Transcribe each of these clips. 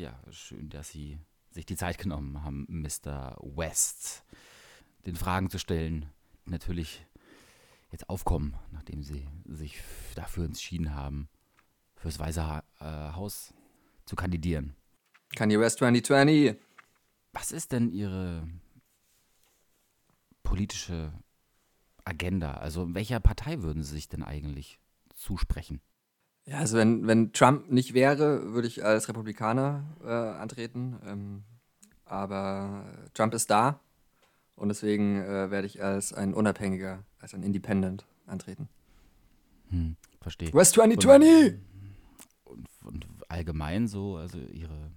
Ja, schön, dass Sie sich die Zeit genommen haben, Mr. West, den Fragen zu stellen, die natürlich jetzt aufkommen, nachdem Sie sich dafür entschieden haben, fürs Weiße ha äh, Haus zu kandidieren. Kanye West 2020. Was ist denn Ihre politische Agenda? Also welcher Partei würden Sie sich denn eigentlich zusprechen? Ja, also wenn, wenn Trump nicht wäre, würde ich als Republikaner äh, antreten. Ähm, aber Trump ist da und deswegen äh, werde ich als ein Unabhängiger, als ein Independent antreten. Hm, verstehe. West 2020! Und, und, allgemein so, also Ihre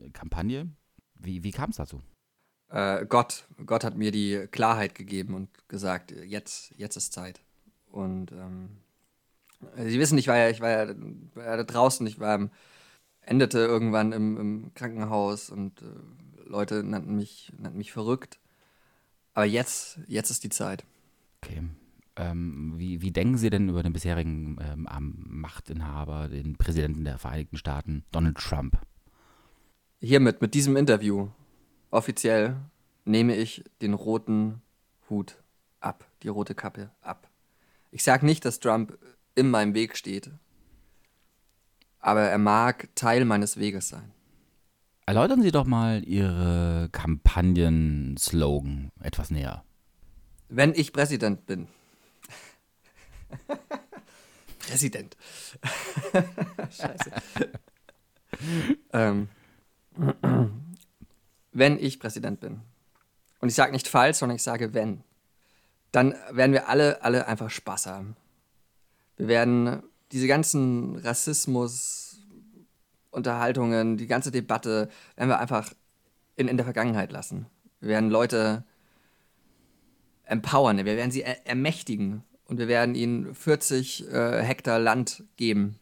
äh, Kampagne, wie, wie kam es dazu? Äh, Gott, Gott hat mir die Klarheit gegeben und gesagt, jetzt, jetzt ist Zeit. Und ähm, Sie wissen, ich war ja, ich war ja, war ja da draußen, ich war, endete irgendwann im, im Krankenhaus und äh, Leute nannten mich, nannten mich verrückt. Aber jetzt, jetzt ist die Zeit. Okay. Ähm, wie, wie denken Sie denn über den bisherigen ähm, Machtinhaber, den Präsidenten der Vereinigten Staaten, Donald Trump? Hiermit, mit diesem Interview, offiziell nehme ich den roten Hut ab, die rote Kappe ab. Ich sage nicht, dass Trump in meinem Weg steht, aber er mag Teil meines Weges sein. Erläutern Sie doch mal Ihre Kampagnen-Slogan etwas näher. Wenn ich Präsident bin. Präsident. Scheiße. ähm, wenn ich Präsident bin, und ich sage nicht falsch, sondern ich sage wenn, dann werden wir alle, alle einfach Spaß haben. Wir werden diese ganzen Rassismus, Unterhaltungen, die ganze Debatte, werden wir einfach in, in der Vergangenheit lassen. Wir werden Leute empowern, wir werden sie er ermächtigen und wir werden ihnen 40 äh, Hektar Land geben.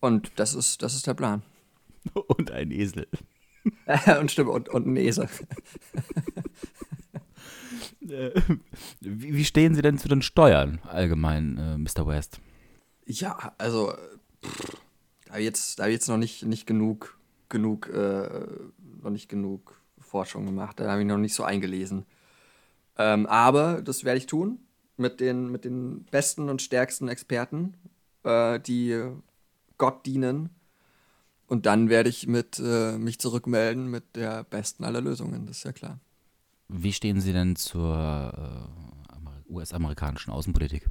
Und das ist, das ist der Plan. Und ein Esel. und stimmt, und, und ein Esel. Wie, stehen Sie denn zu den Steuern allgemein, äh, Mr. West? Ja, also pff, da jetzt, ich jetzt noch nicht, nicht genug, genug, äh, noch nicht genug Forschung gemacht. Da habe ich noch nicht so eingelesen. Ähm, aber das werde ich tun mit den, mit den besten und stärksten Experten, äh, die Gott dienen. Und dann werde ich mit, äh, mich zurückmelden mit der besten aller Lösungen, das ist ja klar. Wie stehen Sie denn zur äh, US-amerikanischen Außenpolitik?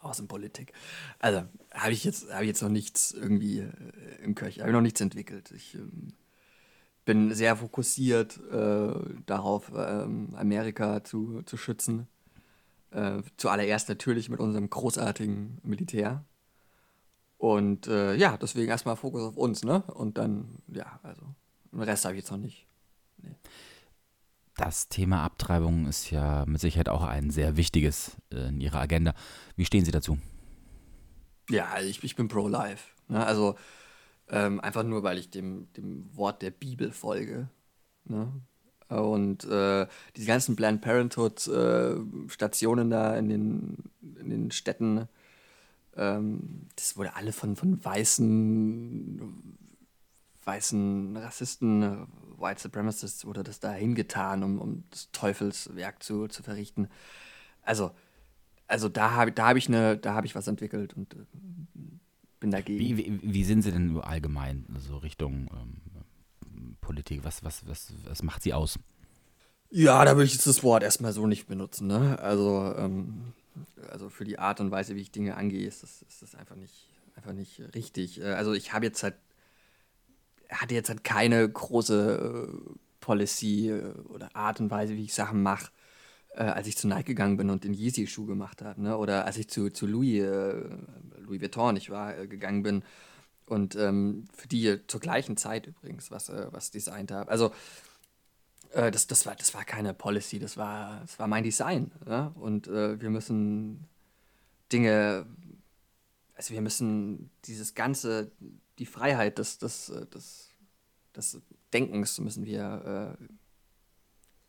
Außenpolitik. Also habe ich jetzt ich jetzt noch nichts irgendwie äh, im Köcher, habe ich noch nichts entwickelt. Ich ähm, bin sehr fokussiert äh, darauf, ähm, Amerika zu, zu schützen. Äh, zuallererst natürlich mit unserem großartigen Militär. Und äh, ja, deswegen erstmal Fokus auf uns, ne? Und dann, ja, also, den Rest habe ich jetzt noch nicht. Nee. Das Thema Abtreibung ist ja mit Sicherheit auch ein sehr wichtiges äh, in Ihrer Agenda. Wie stehen Sie dazu? Ja, ich, ich bin pro-life. Ne? Also ähm, einfach nur, weil ich dem, dem Wort der Bibel folge. Ne? Und äh, diese ganzen Planned Parenthood-Stationen äh, da in den, in den Städten, ähm, das wurde alle von, von weißen, weißen Rassisten White Supremacists wurde das da hingetan, um, um das Teufelswerk zu, zu verrichten. Also, also da habe da hab ich, hab ich was entwickelt und äh, bin dagegen. Wie, wie, wie, sind Sie denn allgemein, so Richtung ähm, Politik? Was, was, was, was macht Sie aus? Ja, da würde ich jetzt das Wort erstmal so nicht benutzen. Ne? Also, ähm, also für die Art und Weise, wie ich Dinge angehe, ist das, ist das einfach, nicht, einfach nicht richtig. Äh, also ich habe jetzt halt hatte jetzt halt keine große äh, Policy äh, oder Art und Weise, wie ich Sachen mache, äh, als ich zu Nike gegangen bin und den Yeezy-Schuh gemacht habe. Ne? Oder als ich zu, zu Louis, äh, Louis Vuitton, ich war, äh, gegangen bin und ähm, für die zur gleichen Zeit übrigens was, äh, was designt habe. Also das, das, war, das war keine Policy, das war, das war mein Design. Ja? Und wir müssen Dinge, also wir müssen dieses ganze die Freiheit des, des, äh, des, des Denkens müssen wir, äh,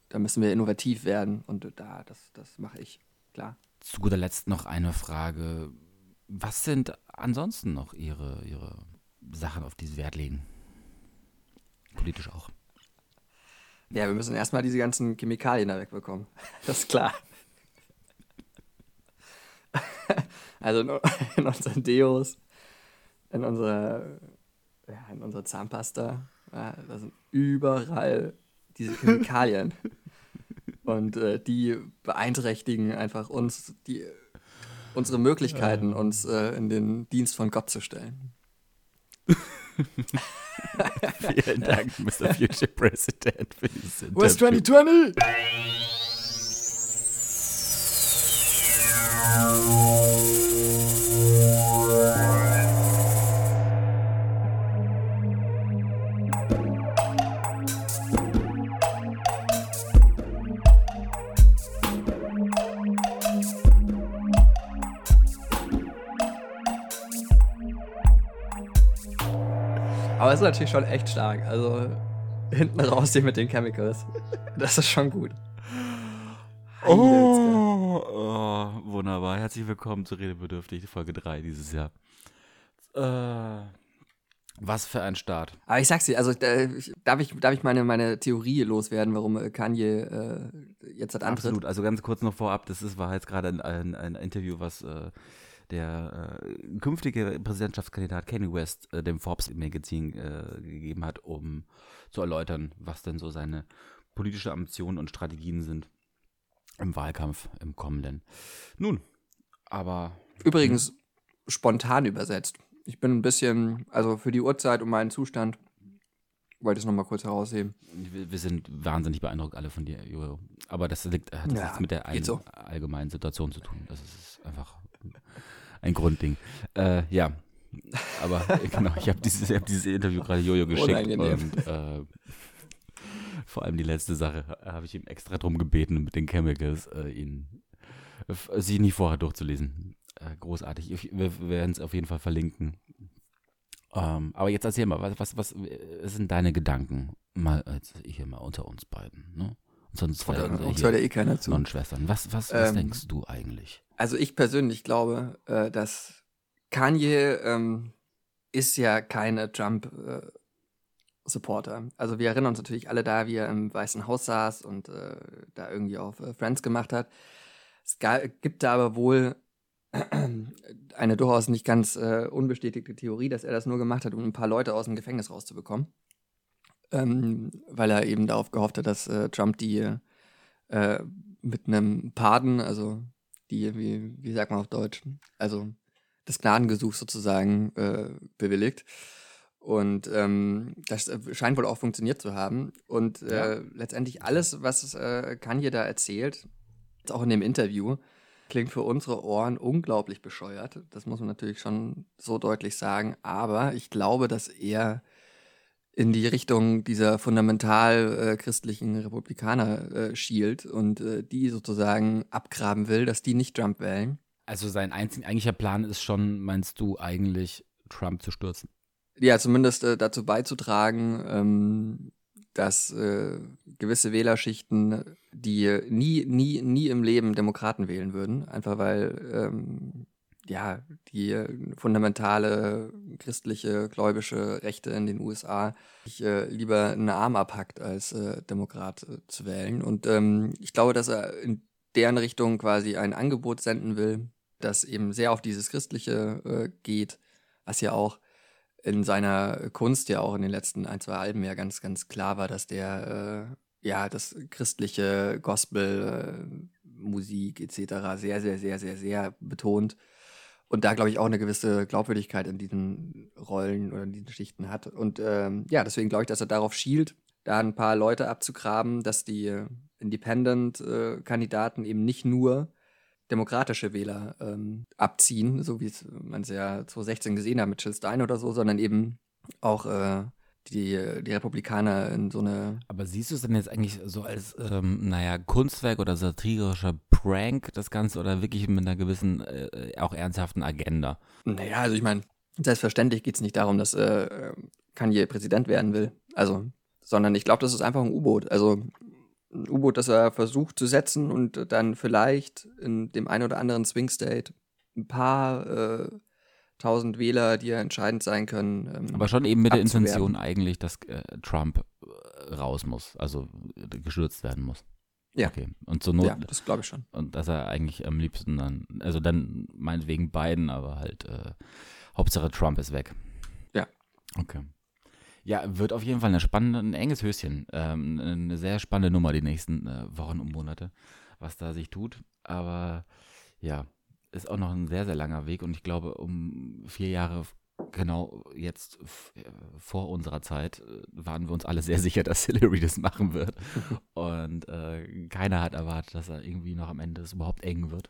da müssen wir innovativ werden und da, das, das mache ich, klar. Zu guter Letzt noch eine Frage. Was sind ansonsten noch Ihre, Ihre Sachen, auf die sie Wert legen. Politisch auch. Ja, wir müssen erstmal diese ganzen Chemikalien da wegbekommen. Das ist klar. Also in, in unseren Deos, in unserer, ja, in unserer Zahnpasta, ja, da sind überall diese Chemikalien. Und äh, die beeinträchtigen einfach uns, die, unsere Möglichkeiten, uns äh, in den Dienst von Gott zu stellen. Vielen Dank, Mr. Future President, für dieses Interview. West 2020! Aber es ist natürlich schon echt stark. Also hinten raus hier mit den Chemicals. Das ist schon gut. Oh, oh, wunderbar. Herzlich willkommen zu Redebedürftig, Folge 3 dieses Jahr. Äh, was für ein Start. Aber ich sag's dir, also darf ich, darf ich meine, meine Theorie loswerden, warum äh, Kanye äh, jetzt hat antritt? Absolut. Also ganz kurz noch vorab, das ist, war jetzt gerade ein, ein, ein Interview, was äh, der äh, künftige Präsidentschaftskandidat Kanye West äh, dem Forbes Magazin äh, gegeben hat, um zu erläutern, was denn so seine politische Ambitionen und Strategien sind im Wahlkampf im kommenden. Nun, aber. Übrigens spontan übersetzt. Ich bin ein bisschen, also für die Uhrzeit und meinen Zustand, wollte ich es nochmal kurz herausheben. Wir, sind wahnsinnig beeindruckt alle von dir, Jojo. Aber das liegt, hat ja, nichts mit der ein, so. allgemeinen Situation zu tun. Das ist einfach ein Grundding. Äh, ja, aber genau, ich habe dieses, hab dieses Interview gerade Jojo geschickt Unangenehm. und äh, vor allem die letzte Sache habe ich ihm extra drum gebeten, mit den Chemicals äh, ihn sich nicht vorher durchzulesen. Äh, großartig. Ich, wir werden es auf jeden Fall verlinken. Ähm, aber jetzt erzähl mal, was, was, was sind deine Gedanken? Mal hier mal unter uns beiden, ne? Sonst Oder, uns hört ja eh keiner zu. Schwestern. Was, was, was ähm, denkst du eigentlich? Also ich persönlich glaube, äh, dass Kanye ähm, ist ja keine Trump-Supporter. Äh, also wir erinnern uns natürlich alle da, wie er im Weißen Haus saß und äh, da irgendwie auf äh, Friends gemacht hat. Es gibt da aber wohl eine durchaus nicht ganz äh, unbestätigte Theorie, dass er das nur gemacht hat, um ein paar Leute aus dem Gefängnis rauszubekommen. Ähm, weil er eben darauf gehofft hat, dass äh, Trump die äh, mit einem Pardon, also die, wie, wie sagt man auf Deutsch, also das Gnadengesuch sozusagen äh, bewilligt. Und ähm, das äh, scheint wohl auch funktioniert zu haben. Und äh, ja. letztendlich alles, was äh, Kanye da erzählt, auch in dem Interview, klingt für unsere Ohren unglaublich bescheuert. Das muss man natürlich schon so deutlich sagen. Aber ich glaube, dass er in die Richtung dieser fundamental äh, christlichen Republikaner äh, schielt und äh, die sozusagen abgraben will, dass die nicht Trump wählen. Also sein einzig, eigentlicher Plan ist schon, meinst du, eigentlich Trump zu stürzen? Ja, zumindest äh, dazu beizutragen, ähm, dass äh, gewisse Wählerschichten, die nie, nie, nie im Leben Demokraten wählen würden, einfach weil ähm, ja, die fundamentale christliche, gläubische Rechte in den USA ich, äh, lieber einen Arm abhackt, als äh, Demokrat äh, zu wählen. Und ähm, ich glaube, dass er in deren Richtung quasi ein Angebot senden will, das eben sehr auf dieses Christliche äh, geht, was ja auch in seiner Kunst ja auch in den letzten ein, zwei Alben ja ganz, ganz klar war, dass der äh, ja das christliche Gospel, äh, Musik etc. sehr, sehr, sehr, sehr, sehr betont und da glaube ich auch eine gewisse Glaubwürdigkeit in diesen Rollen oder in diesen Schichten hat. Und ähm, ja, deswegen glaube ich, dass er darauf schielt, da ein paar Leute abzugraben, dass die äh, Independent-Kandidaten äh, eben nicht nur demokratische Wähler ähm, abziehen, so wie man es ja 2016 gesehen hat mit Jill Stein oder so, sondern eben auch äh, die, die Republikaner in so eine. Aber siehst du es denn jetzt eigentlich so als, ähm, naja, Kunstwerk oder satirischer Prank, das Ganze, oder wirklich mit einer gewissen, äh, auch ernsthaften Agenda? Naja, also ich meine, selbstverständlich geht es nicht darum, dass äh, Kanye Präsident werden will. Also, sondern ich glaube, das ist einfach ein U-Boot. Also ein U-Boot, das er versucht zu setzen und dann vielleicht in dem einen oder anderen Swing State ein paar äh, tausend Wähler, die ja entscheidend sein können. Ähm, Aber schon eben mit der Intention eigentlich, dass äh, Trump äh, raus muss, also äh, gestürzt werden muss. Ja. Okay. Und zur Not. Ja, das glaube ich schon. Und dass er eigentlich am liebsten dann, also dann meinetwegen beiden, aber halt äh, Hauptsache Trump ist weg. Ja. Okay. Ja, wird auf jeden Fall eine spannende, ein enges Höschen. Ähm, eine sehr spannende Nummer die nächsten äh, Wochen und Monate, was da sich tut. Aber ja, ist auch noch ein sehr, sehr langer Weg und ich glaube, um vier Jahre genau jetzt vor unserer Zeit äh, waren wir uns alle sehr sicher, dass Hillary das machen wird. Und äh, keiner hat erwartet, dass er irgendwie noch am Ende es überhaupt eng wird.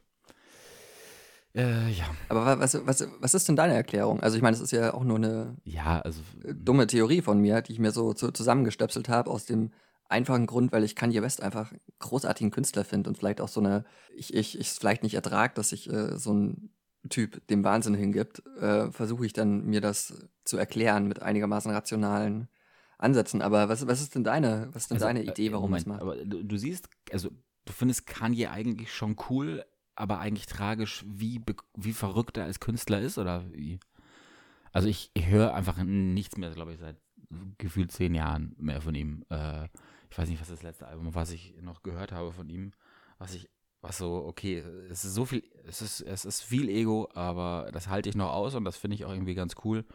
Äh, ja. Aber was, was, was ist denn deine Erklärung? Also ich meine, es ist ja auch nur eine ja, also, äh, dumme Theorie von mir, die ich mir so zu, zusammengestöpselt habe aus dem einfachen Grund, weil ich Kanye West einfach großartigen Künstler finde und vielleicht auch so eine, ich, ich, ich es vielleicht nicht ertrage, dass sich äh, so ein Typ dem Wahnsinn hingibt, äh, versuche ich dann mir das zu erklären mit einigermaßen rationalen Ansätzen. Aber was, was ist denn deine, was ist denn also, deine Idee, äh, warum man es macht? Aber du, du, siehst, also du findest Kanye eigentlich schon cool, aber eigentlich tragisch, wie, wie verrückt er als Künstler ist oder wie? Also ich, ich höre einfach nichts mehr, glaube ich, seit gefühlt zehn Jahren mehr von ihm. Äh, ich weiß nicht, was das letzte Album, was ich noch gehört habe von ihm, was ich, was so, okay, es ist so viel, es ist, es ist viel Ego, aber das halte ich noch aus und das finde ich auch irgendwie ganz cool.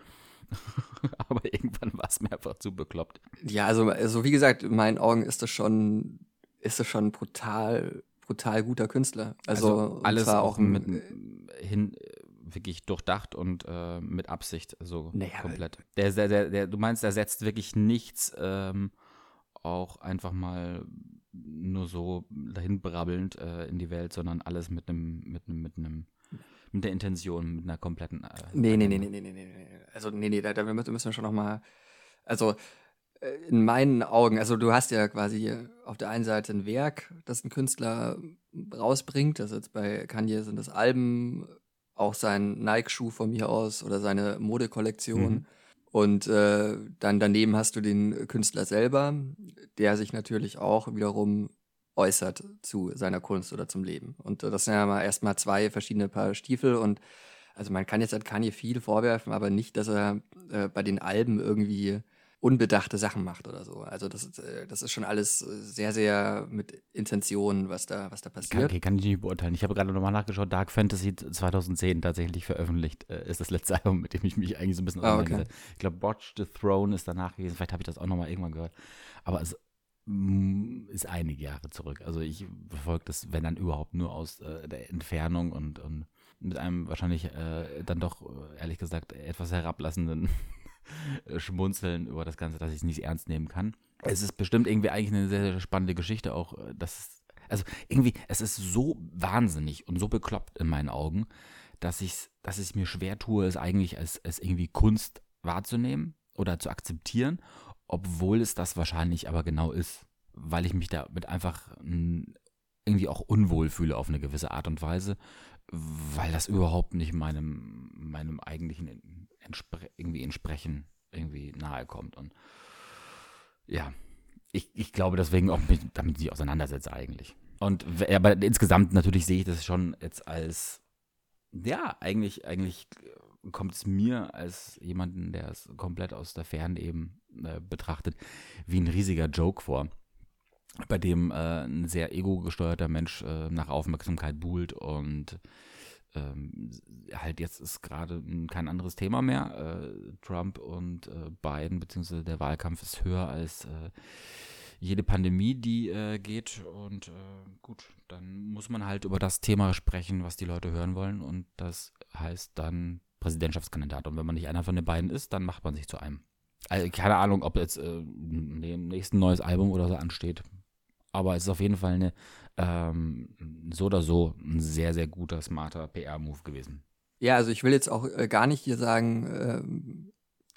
aber irgendwann war es mir einfach zu bekloppt. Ja, also, also wie gesagt, in meinen Augen ist das schon, ist das schon brutal brutal guter Künstler. Also, also alles auch mit hin wirklich durchdacht und äh, mit Absicht so naja, komplett. Der, der, der, der, du meinst, er setzt wirklich nichts ähm, auch einfach mal nur so dahin brabbelnd äh, in die Welt, sondern alles mit einem mit einem mit einem mit der Intention, mit einer kompletten. Äh, nee, nee, nee, nee, nee, nee, nee. Also nee, nee, da, da müssen wir schon noch mal also äh, in meinen Augen, also du hast ja quasi auf der einen Seite ein Werk, das ein Künstler rausbringt. Also jetzt bei Kanye sind das Alben, auch sein Nike-Schuh von mir aus oder seine Modekollektion. Mhm. Und äh, dann daneben hast du den Künstler selber, der sich natürlich auch wiederum äußert zu seiner Kunst oder zum Leben. Und das sind ja mal erstmal zwei verschiedene Paar Stiefel und also man kann jetzt an Kanye viel vorwerfen, aber nicht, dass er äh, bei den Alben irgendwie unbedachte Sachen macht oder so. Also das ist, äh, das ist schon alles sehr, sehr mit Intention, was da, was da passiert. Kann, kann ich nicht beurteilen. Ich habe gerade nochmal nachgeschaut, Dark Fantasy 2010 tatsächlich veröffentlicht, äh, ist das letzte Album, mit dem ich mich eigentlich so ein bisschen ah, okay. Ich glaube, Watch the Throne ist danach gewesen. Vielleicht habe ich das auch nochmal irgendwann gehört. Aber es mm, ist einige Jahre zurück. Also ich verfolge das, wenn dann überhaupt, nur aus äh, der Entfernung und, und mit einem wahrscheinlich äh, dann doch, ehrlich gesagt, etwas herablassenden schmunzeln über das Ganze, dass ich es nicht ernst nehmen kann. Es ist bestimmt irgendwie eigentlich eine sehr, sehr spannende Geschichte, auch äh, dass also irgendwie, es ist so wahnsinnig und so bekloppt in meinen Augen, dass ich dass ich mir schwer tue, es eigentlich als, als irgendwie Kunst wahrzunehmen oder zu akzeptieren, obwohl es das wahrscheinlich aber genau ist, weil ich mich damit einfach irgendwie auch unwohl fühle auf eine gewisse Art und Weise, weil das überhaupt nicht meinem, meinem eigentlichen entspre irgendwie entsprechen, irgendwie nahe kommt. Und ja, ich, ich glaube deswegen auch mit, damit sich auseinandersetze eigentlich. Und aber insgesamt natürlich sehe ich das schon jetzt als, ja, eigentlich, eigentlich kommt es mir als jemanden, der es komplett aus der Ferne eben äh, betrachtet, wie ein riesiger Joke vor, bei dem äh, ein sehr ego-gesteuerter Mensch äh, nach Aufmerksamkeit buhlt und ähm, halt jetzt ist gerade kein anderes Thema mehr. Äh, Trump und äh, Biden, beziehungsweise der Wahlkampf ist höher als äh, jede Pandemie, die äh, geht. Und äh, gut, dann muss man halt über das Thema sprechen, was die Leute hören wollen. Und das heißt dann Präsidentschaftskandidat. Und wenn man nicht einer von den beiden ist, dann macht man sich zu einem. Also, keine Ahnung, ob jetzt äh, nächsten neues Album oder so ansteht. Aber es ist auf jeden Fall eine ähm, so oder so ein sehr, sehr guter, smarter PR-Move gewesen. Ja, also ich will jetzt auch äh, gar nicht hier sagen, äh,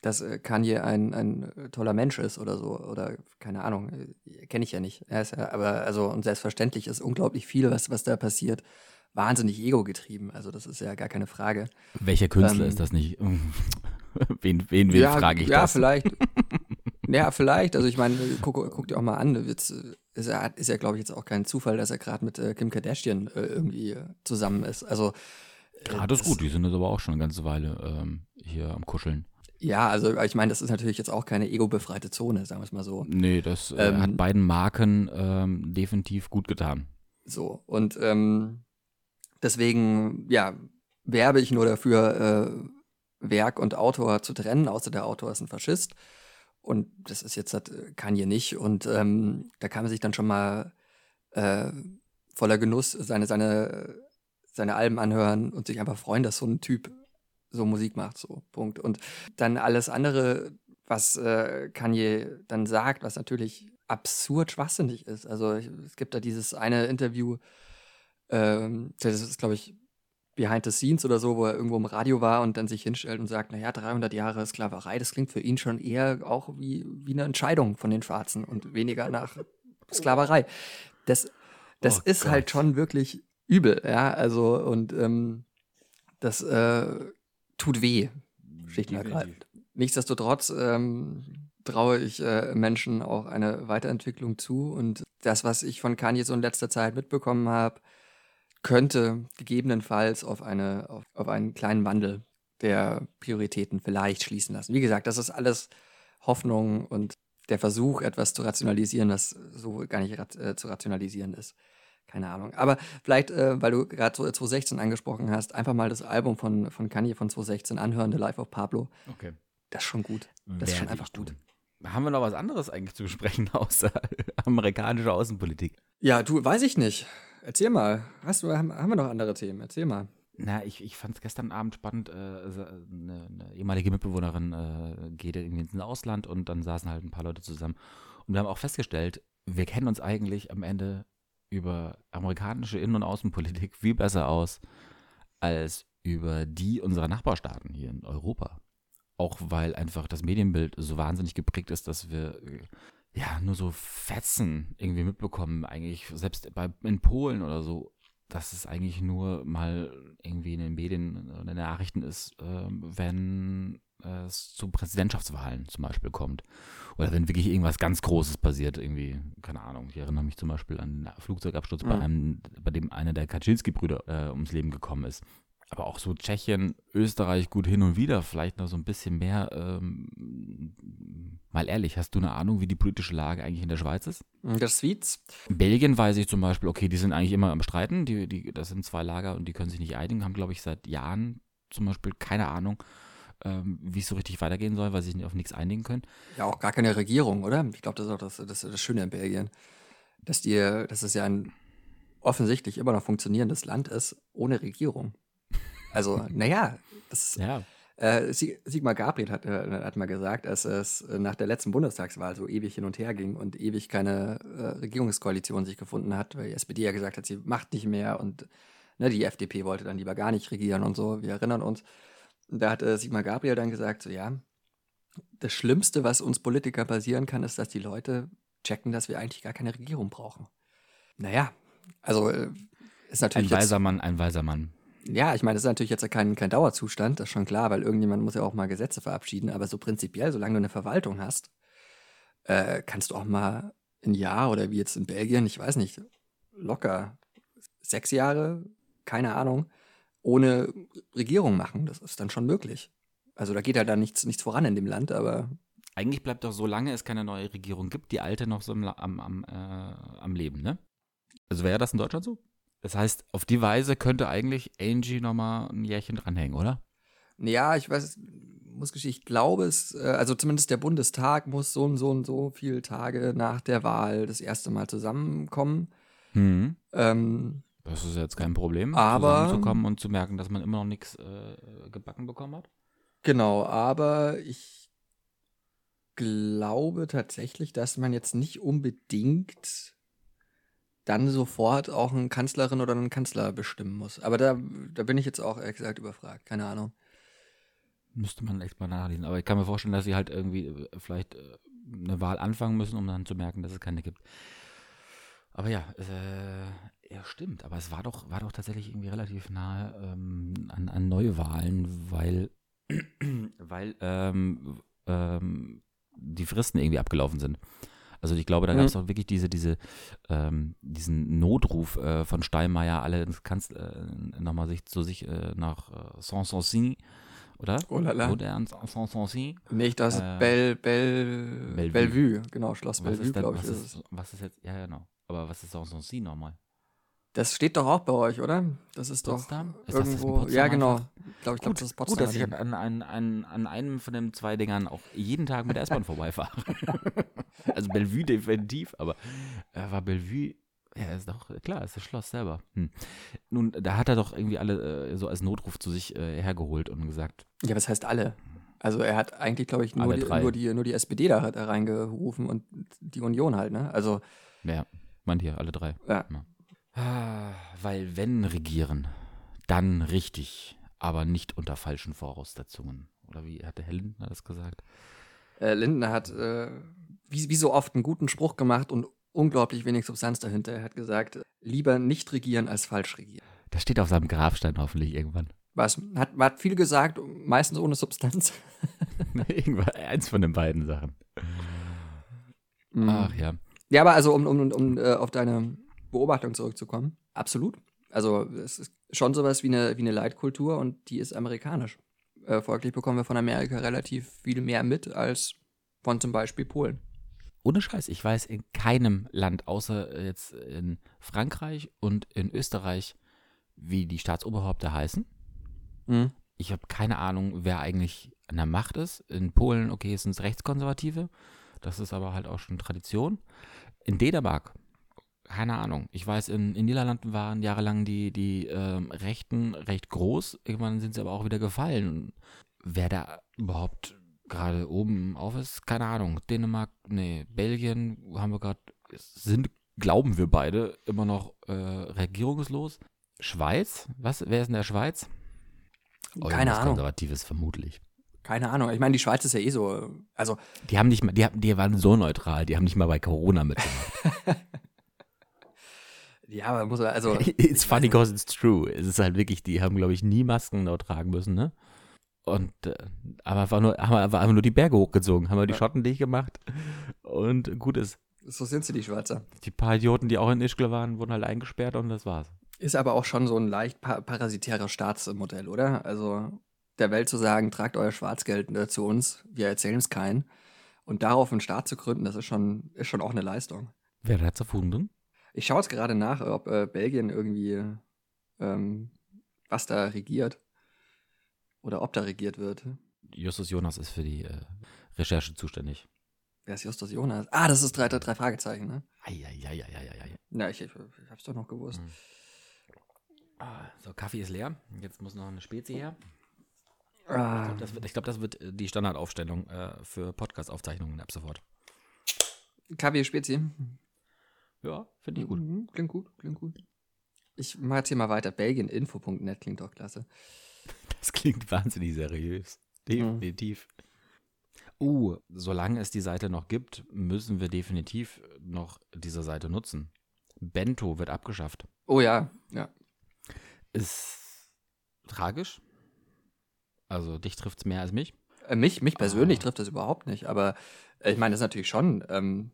dass äh, Kanye ein, ein toller Mensch ist oder so. Oder keine Ahnung, äh, kenne ich ja nicht. Ja, aber also, und selbstverständlich ist unglaublich viel, was, was da passiert, wahnsinnig ego-getrieben. Also, das ist ja gar keine Frage. Welcher Künstler ähm, ist das nicht? wen wen, wen ja, frage ich ja, das? Ja, vielleicht. ja, vielleicht. Also, ich meine, guck, guck dir auch mal an. Jetzt, ist, ja, ist ja, glaube ich, jetzt auch kein Zufall, dass er gerade mit äh, Kim Kardashian äh, irgendwie äh, zusammen ist. Also Gerade ist gut, die sind jetzt aber auch schon eine ganze Weile ähm, hier am Kuscheln. Ja, also ich meine, das ist natürlich jetzt auch keine ego-befreite Zone, sagen wir es mal so. Nee, das äh, Ähm, hat beiden Marken ähm, definitiv gut getan. So, und ähm, deswegen, ja, werbe ich nur dafür, äh, Werk und Autor zu trennen, außer der Autor ist ein Faschist. Und das ist jetzt halt, äh, Kanye nicht. Und ähm, da kann man sich dann schon mal äh, voller Genuss seine, seine, seine Alben anhören und sich einfach freuen, dass so ein Typ so Musik macht, so, Punkt. Und dann alles andere, was äh, Kanye dann sagt, was natürlich absurd schwachsinnig ist. Also es gibt da dieses eine Interview, ähm, das ist, glaube ich, Behind the Scenes oder so, wo er irgendwo im Radio war und dann sich hinstellt und sagt, naja, 300 Jahre Sklaverei, das klingt für ihn schon eher auch wie, wie eine Entscheidung von den Schwarzen und weniger nach Sklaverei. Das, das Oh ist Gott. halt schon wirklich übel, ja, also und ähm, das äh, tut weh, schlicht und ergreifend. Nichtsdestotrotz ähm, traue ich äh, Menschen auch eine Weiterentwicklung zu und das, was ich von Kanye so in letzter Zeit mitbekommen habe, könnte gegebenenfalls auf, eine, auf, auf einen kleinen Wandel der Prioritäten vielleicht schließen lassen. Wie gesagt, das ist alles Hoffnung und der Versuch, etwas zu rationalisieren, das so gar nicht rat, äh, zu rationalisieren ist. Keine Ahnung. Aber vielleicht, äh, weil du gerade so 2016 angesprochen hast, einfach mal das Album von, von Kanye von 2016 anhören, The Life of Pablo. Okay. Das ist schon gut. Das ist schon Werde einfach gut. Haben wir noch was anderes eigentlich zu besprechen, außer amerikanische Außenpolitik? Ja, du, weiß ich nicht. Erzähl mal. Hast du, haben, haben wir noch andere Themen? Erzähl mal. Na, ich, ich fand es gestern Abend spannend. Äh, also, eine, eine ehemalige Mitbewohnerin äh, geht irgendwie ins Ausland und dann saßen halt ein paar Leute zusammen. Und wir haben auch festgestellt, wir kennen uns eigentlich am Ende über amerikanische Innen- und Außenpolitik viel besser aus als über die unserer Nachbarstaaten hier in Europa. Auch weil einfach das Medienbild so wahnsinnig geprägt ist, dass wir äh, ja nur so Fetzen irgendwie mitbekommen. Eigentlich selbst bei, in Polen oder so dass es eigentlich nur mal irgendwie in den Medien oder in den Nachrichten ist, ähm, wenn es zu Präsidentschaftswahlen zum Beispiel kommt. Oder wenn wirklich irgendwas ganz Großes passiert, irgendwie, keine Ahnung. Ich erinnere mich zum Beispiel an einen Flugzeugabsturz, bei, Mhm. einem, bei dem einer der Kaczynski-Brüder äh, ums Leben gekommen ist. Aber auch so Tschechien, Österreich gut hin und wieder, vielleicht noch so ein bisschen mehr. Ähm, mal ehrlich, hast du eine Ahnung, wie die politische Lage eigentlich in der Schweiz ist? Der Sweets. Belgien weiß ich zum Beispiel, okay, die sind eigentlich immer am Streiten, die, die, das sind zwei Lager und die können sich nicht einigen, haben, glaube ich, seit Jahren zum Beispiel keine Ahnung, ähm, wie es so richtig weitergehen soll, weil sie sich auf nichts einigen können. Ja, auch gar keine Regierung, oder? Ich glaube, das ist auch das, das, das Schöne in Belgien. Dass, die, dass es ja ein offensichtlich immer noch funktionierendes Land ist, ohne Regierung. Also, naja, das Ja. Äh, Sigmar Gabriel hat, äh, hat mal gesagt, dass es nach der letzten Bundestagswahl so ewig hin und her ging und ewig keine äh, Regierungskoalition sich gefunden hat, weil die SPD ja gesagt hat, sie macht nicht mehr und ne, die FDP wollte dann lieber gar nicht regieren und so. Wir erinnern uns. Da hat äh, Sigmar Gabriel dann gesagt, so ja, das Schlimmste, was uns Politiker passieren kann, ist, dass die Leute checken, dass wir eigentlich gar keine Regierung brauchen. Naja, also äh, ist Ein natürlich jetzt, weiser Mann, ein weiser Mann. Ja, ich meine, das ist natürlich jetzt kein, kein Dauerzustand, das ist schon klar, weil irgendjemand muss ja auch mal Gesetze verabschieden, aber so prinzipiell, solange du eine Verwaltung hast, äh, kannst du auch mal ein Jahr oder wie jetzt in Belgien, ich weiß nicht, locker sechs Jahre, keine Ahnung, ohne Regierung machen. Das ist dann schon möglich. Also da geht ja dann nichts, nichts voran in dem Land, aber Eigentlich bleibt doch, solange es keine neue Regierung gibt, die alte noch so am, am, äh, am Leben, ne? Also wäre das in Deutschland so? Das heißt, auf die Weise könnte eigentlich Angie nochmal ein Jährchen dranhängen, oder? Ja, ich weiß, muss ich glaube es, äh, also zumindest der Bundestag muss so und so und so viele Tage nach der Wahl das erste Mal zusammenkommen. Hm. Ähm, Das ist jetzt kein Problem, Aber- zusammenzukommen und zu merken, dass man immer noch nichts äh, gebacken bekommen hat. genau, aber ich glaube tatsächlich, dass man jetzt nicht unbedingt dann sofort auch eine Kanzlerin oder einen Kanzler bestimmen muss. Aber da, da bin ich jetzt auch ehrlich gesagt überfragt, keine Ahnung. Müsste man echt mal nachlesen. Aber ich kann mir vorstellen, dass sie halt irgendwie äh, vielleicht äh, eine Wahl anfangen müssen, um dann zu merken, dass es keine gibt. Aber ja, äh, ja, stimmt. Aber es war doch, war doch tatsächlich irgendwie relativ nahe ähm, an, an Neuwahlen, weil, weil ähm, ähm, die Fristen irgendwie abgelaufen sind. Also ich glaube, da Mhm. gab es auch wirklich diese, diese, ähm, diesen Notruf äh, von Steinmeier, alle ins Kanzler, äh, nochmal sich zu sich äh, nach äh, Sanssouci, oder? Oh la la. Oder an Sanssouci? Nicht, das Äh, Bell, Bell, Bellevue. Bellevue. Genau, Schloss Bellevue, glaube ich. Ist es. ist, was ist jetzt, ja genau. Aber was ist Sanssouci nochmal? Das steht doch auch bei euch, oder? Das ist Potsdam? doch Ist das das irgendwo. Potsdam ja, genau. Ich glaube, ich glaub, das ist Potsdam. Gut, dass ich an, an, an, an, einem von den zwei Dingern auch jeden Tag mit der S-Bahn vorbeifahre. also Bellevue definitiv, aber äh, war Bellevue, ja, ist doch, klar, ist das Schloss selber. Hm. Nun, da hat er doch irgendwie alle äh, so als Notruf zu sich äh, hergeholt und gesagt, ja, was heißt alle? Also er hat eigentlich, glaube ich, nur die, nur, die, nur die SPD da, da reingerufen und die Union halt, ne? Also, ja, meint hier, alle drei. ja. Ah, weil wenn regieren, dann richtig, aber nicht unter falschen Voraussetzungen. Oder wie hatte Herr Lindner das gesagt? Äh, Lindner hat äh, wie, wie so oft einen guten Spruch gemacht und unglaublich wenig Substanz dahinter. Er hat gesagt, lieber nicht regieren als falsch regieren. Das steht auf seinem Grabstein hoffentlich irgendwann. Was? Hat, hat viel gesagt, meistens ohne Substanz. Irgendwann, eins von den beiden Sachen. Mhm. Ach ja. Ja, aber also, um, um, um äh, auf deine Beobachtung zurückzukommen, absolut. Also, es ist schon sowas wie eine, wie eine Leitkultur und die ist amerikanisch. Äh, folglich bekommen wir von Amerika relativ viel mehr mit als von zum Beispiel Polen. Ohne Scheiß, ich weiß in keinem Land, außer jetzt in Frankreich und in Österreich, wie die Staatsoberhäupter heißen. Mhm. Ich habe keine Ahnung, wer eigentlich an der Macht ist. In Polen, okay, sind es Rechtskonservative. Das ist aber halt auch schon Tradition. In Dänemark, keine Ahnung. Ich weiß, in, in Niederlanden waren jahrelang die, die ähm, Rechten recht groß. Irgendwann sind sie aber auch wieder gefallen. Wer da überhaupt gerade oben auf ist, keine Ahnung. Dänemark, nee, Belgien haben wir gerade, sind, glauben wir beide, immer noch äh, regierungslos. Schweiz, was, wer ist in der Schweiz? Oh, Keine Ahnung. Konservatives vermutlich. Keine Ahnung. Ich meine, die Schweiz ist ja eh so. Also, Die haben nicht mal, die, haben- die waren so neutral, die haben nicht mal bei Corona mitgemacht. ja, aber muss also. it's funny because it's true. Es ist halt wirklich, die haben, glaube ich, nie Masken dort tragen müssen, ne? Und äh, aber einfach nur, haben einfach nur die Berge hochgezogen, haben wir die Ja. Schotten dicht gemacht und gut ist. So sind sie, die Schweizer. Die paar Idioten, die auch in Ischgl waren, wurden halt eingesperrt und das war's. Ist aber auch schon so ein leicht pa parasitäres Staatsmodell, oder? Also der Welt zu sagen, tragt euer Schwarzgeld äh, zu uns, wir erzählen es keinen. Und darauf einen Staat zu gründen, das ist schon, ist schon auch eine Leistung. Wer hat's erfunden? Ich schaue jetzt gerade nach, ob äh, Belgien irgendwie ähm, was da regiert. Oder ob da regiert wird. Justus Jonas ist für die äh, Recherche zuständig. Wer ist Justus Jonas? Ah, das ist drei, drei Fragezeichen, ne? Eieieiei. Na, ich, ich, ich hab's doch noch gewusst. Mhm. So, Kaffee ist leer. Jetzt muss noch eine Spezi her. Ich Ah, glaube, das, wird- ich glaub, das wird äh, die Standardaufstellung äh, für Podcast-Aufzeichnungen ab sofort. Kaffee Spezi. Ja, finde ich gut. Mhm, Klingt gut, klingt gut. Ich mache jetzt hier mal weiter. Belgieninfo.net klingt doch klasse. Das klingt wahnsinnig seriös. Definitiv. Uh, solange es die Seite noch gibt, müssen wir definitiv noch diese Seite nutzen. Bento wird abgeschafft. Oh ja, ja. Ist tragisch. Also dich trifft es mehr als mich. Äh, mich, mich persönlich Ah. trifft das überhaupt nicht, aber äh, ich meine, das ist natürlich schon. Ähm,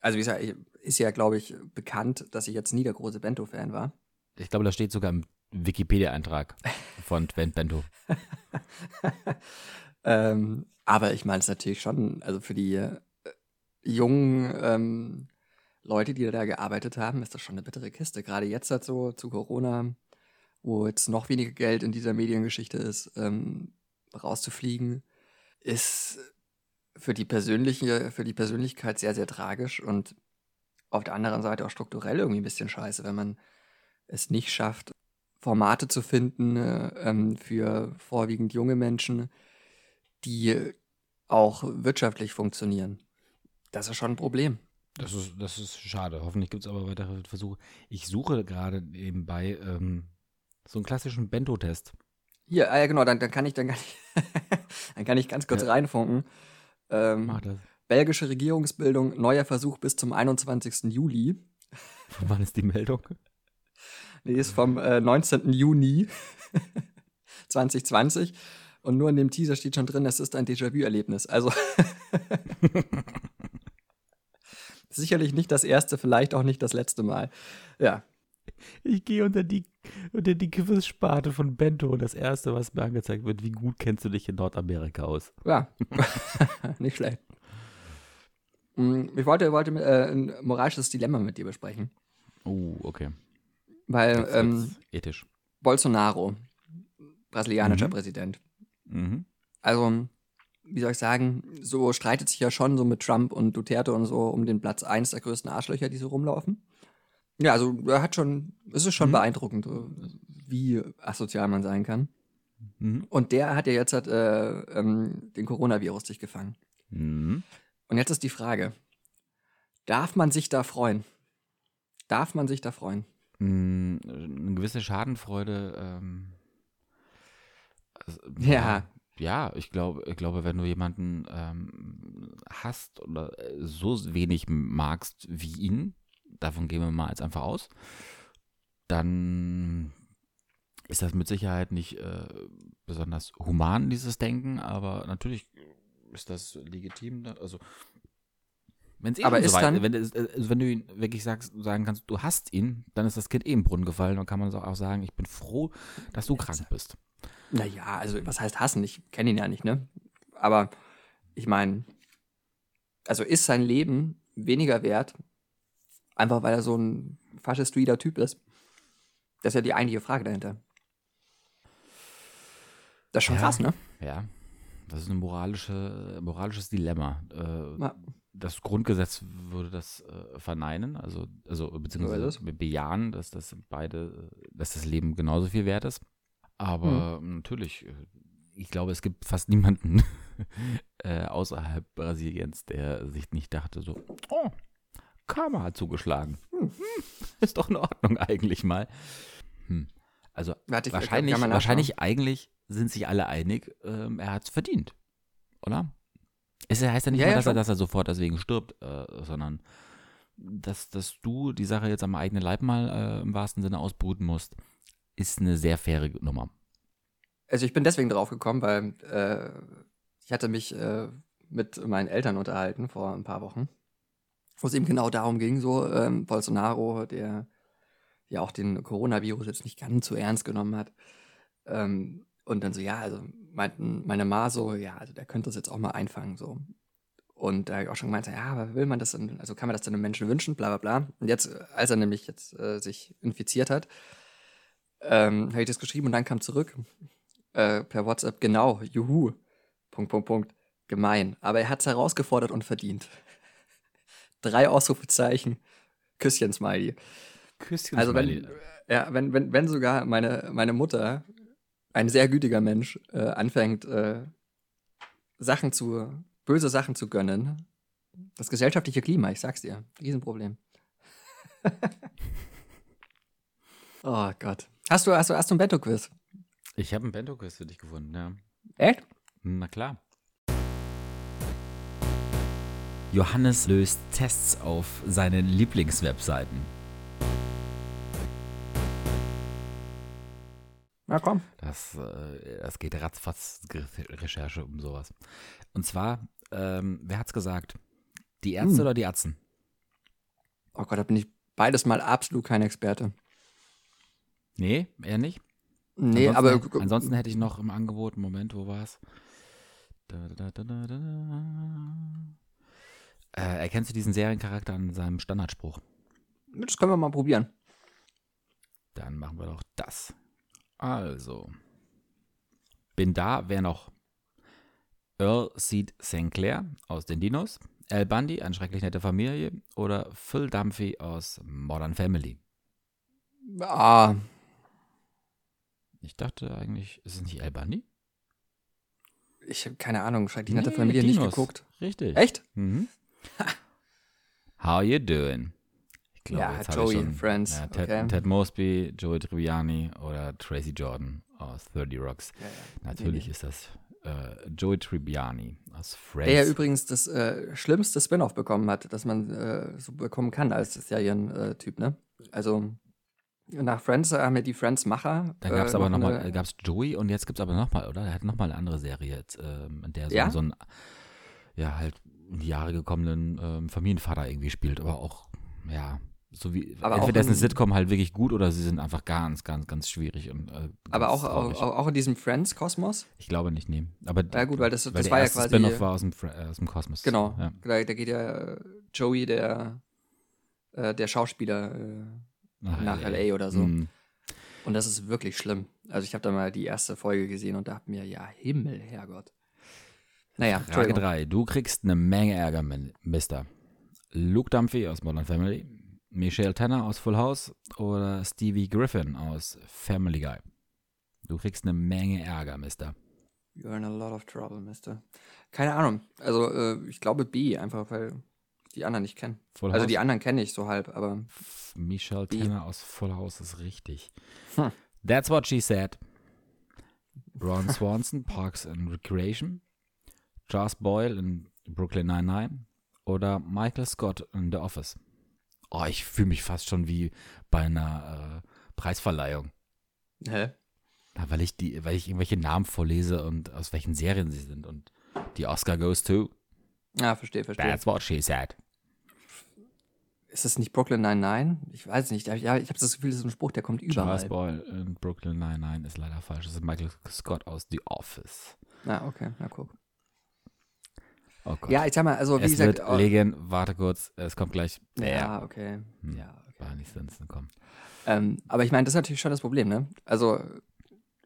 also, wie gesagt, ich- ist ja, glaube ich, bekannt, dass ich jetzt nie der große Bento-Fan war. Ich glaube, das steht sogar im Wikipedia-Eintrag von Ben- Bento. Ähm, aber ich meine es natürlich schon, also für die äh, jungen ähm, Leute, die da gearbeitet haben, ist das schon eine bittere Kiste. Gerade jetzt halt so zu Corona, wo jetzt noch weniger Geld in dieser Mediengeschichte ist, ähm, rauszufliegen, ist für die persönliche, für die Persönlichkeit sehr, sehr tragisch und auf der anderen Seite auch strukturell irgendwie ein bisschen scheiße, wenn man es nicht schafft, Formate zu finden äh, ähm, für vorwiegend junge Menschen, die auch wirtschaftlich funktionieren. Das ist schon ein Problem. Das ist, das ist schade. Hoffentlich gibt es aber weitere Versuche. Ich suche gerade nebenbei ähm, so einen klassischen Bento-Test. Hier, ah ja genau, dann, dann kann ich, dann kann ich, dann kann ich ganz kurz Ja. reinfunken. Ähm, Mach das. Belgische Regierungsbildung, neuer Versuch bis zum 21. Juli. Von wann ist die Meldung? Die ist vom äh, 19. Juni 2020. Und nur in dem Teaser steht schon drin, es ist ein Déjà-vu-Erlebnis. Also, Sicherlich nicht das erste, vielleicht auch nicht das letzte Mal. Ja. Ich gehe unter die, unter die Quizsparte von Bento und das erste, was mir angezeigt wird, wie gut kennst du dich in Nordamerika aus? Ja, nicht schlecht. Mm, ich wollte, wollte äh, ein moralisches Dilemma mit dir besprechen. Oh, okay. Weil ähm, ethisch. Bolsonaro, brasilianischer mhm. Präsident. Mhm. Also, wie soll ich sagen, so streitet sich ja schon so mit Trump und Duterte und so um den Platz 1 der größten Arschlöcher, die so rumlaufen. Ja, also er hat schon, es ist schon mhm. beeindruckend, wie asozial man sein kann. Mhm. Und der hat ja jetzt halt, äh, ähm, den Coronavirus sich gefangen. Mhm. Und jetzt ist die Frage: Darf man sich da freuen? Darf man sich da freuen? Mm, eine gewisse Schadenfreude. Ähm, also, ja. Ja, ich glaube, ich glaube, wenn du jemanden ähm, hast oder äh, so wenig magst wie ihn, davon gehen wir mal jetzt einfach aus, dann ist das mit Sicherheit nicht äh, besonders human, dieses Denken, aber natürlich ist das legitim. Also, wenn's eh aber ist so weit, dann, wenn, also wenn du ihn wirklich sagst, sagen kannst, du hast ihn, dann ist das Kind eh im Brunnen gefallen. Dann kann man auch sagen, ich bin froh, dass du krank bist. Naja, also was heißt hassen? Ich kenne ihn ja nicht, ne? Aber ich meine, also ist sein Leben weniger wert, einfach weil er so ein faschistoider Typ ist? Das ist ja die eigentliche Frage dahinter. Das ist schon ja, krass, ne? Ja. Das ist ein moralische, moralisches Dilemma. Äh, ja. Das Grundgesetz würde das äh, verneinen, also, also beziehungsweise bejahen, dass das beide, dass das Leben genauso viel wert ist. Aber hm. natürlich, äh, ich glaube, es gibt fast niemanden äh, außerhalb Brasiliens, der sich nicht dachte, so, oh, Karma hat zugeschlagen. Hm, ist doch in Ordnung eigentlich mal. Hm. Also Warte, wahrscheinlich, wahrscheinlich eigentlich sind sich alle einig, ähm, er hat es verdient. Oder? Es heißt ja nicht ja, ja, dass, er, dass er sofort deswegen stirbt, äh, sondern dass, dass du die Sache jetzt am eigenen Leib mal äh, im wahrsten Sinne ausbruten musst ist eine sehr faire Nummer. Also ich bin deswegen drauf gekommen, weil äh, ich hatte mich äh, mit meinen Eltern unterhalten vor ein paar Wochen, wo es eben genau darum ging, so ähm, Bolsonaro, der ja auch den Coronavirus jetzt nicht ganz so ernst genommen hat. Ähm, und dann so, ja, also meinten meine Ma so, ja, also der könnte das jetzt auch mal einfangen, so. Und da habe ich auch schon gemeint, ja, aber will man das denn, also kann man das denn einem Menschen wünschen, bla bla bla. Und jetzt, als er nämlich jetzt äh, sich infiziert hat, ähm, habe ich das geschrieben und dann kam zurück äh, per WhatsApp, genau, juhu, Punkt, Punkt, Punkt, gemein. Aber er hat es herausgefordert und verdient. Drei Ausrufezeichen, Küsschen-Smiley. Küsschen-Smiley. Also wenn, ja, wenn, wenn, wenn sogar meine, meine Mutter, ein sehr gütiger Mensch, äh, anfängt, äh, Sachen zu, böse Sachen zu gönnen, das gesellschaftliche Klima, ich sag's dir, Riesenproblem. oh Gott. Hast du, hast du, hast du ein Bento-Quiz? Ich habe ein Bento-Quiz für dich gefunden, ja. Echt? Na klar. Johannes löst Tests auf seinen Lieblingswebseiten. Na komm. Das, äh, das geht ratzfatz Recherche um sowas. Und zwar, ähm, wer hat's gesagt? Die Ärzte hm. oder die Atzen? Oh Gott, da bin ich beides mal absolut kein Experte. Nee, eher nicht. Nee, ansonsten, aber. Ansonsten hätte ich noch im Angebot, Moment, wo war es? Äh, erkennst du diesen Seriencharakter an seinem Standardspruch? Das können wir mal probieren. Dann machen wir doch das. Also. Bin da, wer noch? Earl Seed Sinclair aus den Dinos, Al Bundy, eine schrecklich nette Familie oder Phil Dunphy aus Modern Family? Ah, ich dachte eigentlich, ist es nicht El Bundy? Ich habe keine Ahnung, die nette nee, Familie Dinos. nicht geguckt. Richtig. Echt? Mhm. How you doing? Ich glaube, ja, jetzt Joey, schon, Friends. Ja, Ted, okay. Ted, Mosby, Joey Tribbiani oder Tracy Jordan aus 30 Rocks. Ja, ja. Natürlich nee. ist das äh, Joey Tribbiani aus Friends. Der ja übrigens das äh, schlimmste Spin-off bekommen hat, das man äh, so bekommen kann als Serientyp, ne? Also nach Friends haben wir die Friends-Macher. Dann gab es äh, aber nochmal, noch gab es Joey und jetzt gibt es aber nochmal, oder? Er hat nochmal eine andere Serie, jetzt, ähm, in der so, ja? so ein, ja, halt in die Jahre gekommenen ähm, Familienvater irgendwie spielt, aber auch, ja, so wie, Aber entweder auch ist eine in- Sitcom halt wirklich gut oder sie sind einfach ganz, ganz, ganz schwierig und äh, Aber ganz auch, traurig. auch, auch in diesem Friends-Kosmos? Ich glaube nicht, nee. Aber Ja, gut, weil das- weil das war ja quasi- Spin-off war aus dem, äh, aus dem Kosmos. Genau. Ja. Da, da geht ja äh, Joey, der, äh, der Schauspieler, äh, nach LA oder so. Mhm. und das ist wirklich schlimm. Also ich habe da mal die erste Folge gesehen und dachte mir, ja, Himmel, Herrgott. Naja, Frage Entschuldigung. 3. Du kriegst eine Menge Ärger, Mister. Luke Dumphy aus Modern Family, Michelle Tanner aus Full House oder Stevie Griffin aus Family Guy. Du kriegst eine Menge Ärger, Mister. You're in a lot of trouble, Mister. Keine Ahnung. Also äh, ich glaube B, einfach weil die anderen nicht kenne. Full Also House? die anderen kenne ich so halb, aber Michelle Tanner aus Full House ist richtig. Hm. That's what she said. Ron Swanson, Parks and Recreation. Charles Boyle in Brooklyn Nine-Nine. Oder Michael Scott in The Office. Oh, ich fühle mich fast schon wie bei einer äh, Preisverleihung. hä? Na, weil ich die, weil ich irgendwelche Namen vorlese und aus welchen Serien sie sind. Und die Oscar goes to Ja, verstehe, verstehe. That's what she said. Ist das nicht Brooklyn 99? Ich weiß nicht. Ja, ich habe das Gefühl, das ist ein Spruch, der kommt Charles überall. Boyle in Brooklyn Nine-Nine ist leider falsch. Das ist Michael Scott aus The Office. Ah, okay, na guck. Oh Gott. Ja, ich sag mal, also wie es gesagt, wird oh, Legend, warte kurz, es kommt gleich. ja, okay. Hm. Ja, okay. War nicht sonst kommen. Ähm, aber ich meine, das ist natürlich schon das Problem, ne? Also,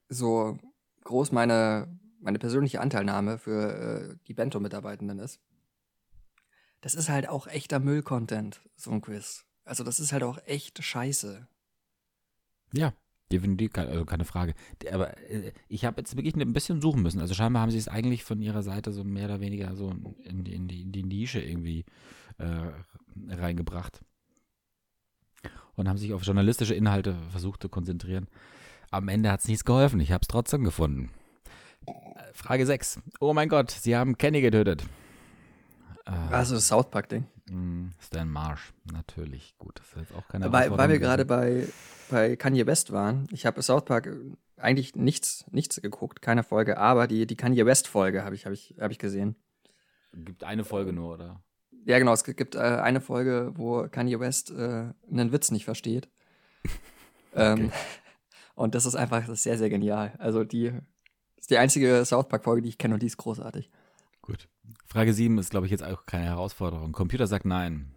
so groß meine, meine persönliche Anteilnahme für äh, die Bento-Mitarbeitenden ist, das ist halt auch echter Müll-Content, so ein Quiz. Also, das ist halt auch echt scheiße. Ja, definitiv, keine, also keine Frage. Aber äh, ich habe jetzt wirklich ein bisschen suchen müssen. Also scheinbar haben sie es eigentlich von ihrer Seite so mehr oder weniger so in die, in die, in die Nische irgendwie äh, reingebracht. Und haben sich auf journalistische Inhalte versucht zu konzentrieren. Am Ende hat es nichts geholfen. Ich habe es trotzdem gefunden. Äh, Frage 6. Oh mein Gott, sie haben Kenny getötet. Äh, Also, das South Park-Ding. Mh, Stan Marsh, natürlich. Gut, das ist jetzt auch keine Weil, weil wir gerade bei, bei Kanye West waren. Ich habe South Park äh, eigentlich nichts, nichts geguckt, keine Folge, aber die, die Kanye West-Folge habe ich, hab ich, hab ich gesehen. Gibt eine Folge nur, oder? Ja, genau, es gibt äh, eine Folge, wo Kanye West äh, einen Witz nicht versteht. ähm, und das ist einfach das ist sehr, sehr genial. Also die ist die einzige South Park-Folge, die ich kenne und die ist großartig. Gut. Frage 7 ist, glaube ich, jetzt auch keine Herausforderung. Computer sagt nein.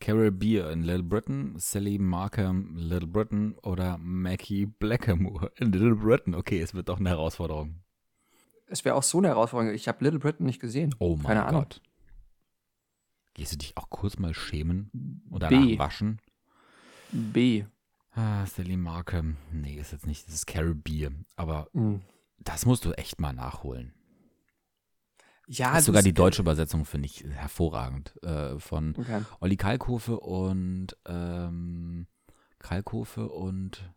Carol Beer in Little Britain, Sally Markham in Little Britain oder Mackie Blackamoor in Little Britain. Okay, es wird doch eine Herausforderung. Es wäre auch so eine Herausforderung. Ich habe Little Britain nicht gesehen. Oh mein Keine Ahnung. Gott. Gehst du dich auch kurz mal schämen B. danach waschen? B. Ah, Sally Markham. Nee, ist jetzt nicht. Das ist Carol Beer. Aber Hm. das musst du echt mal nachholen. Ja, Das ist sogar die deutsche Übersetzung, finde ich hervorragend. Äh, von Okay. Olli Kalkofe und ähm, Kalkofe und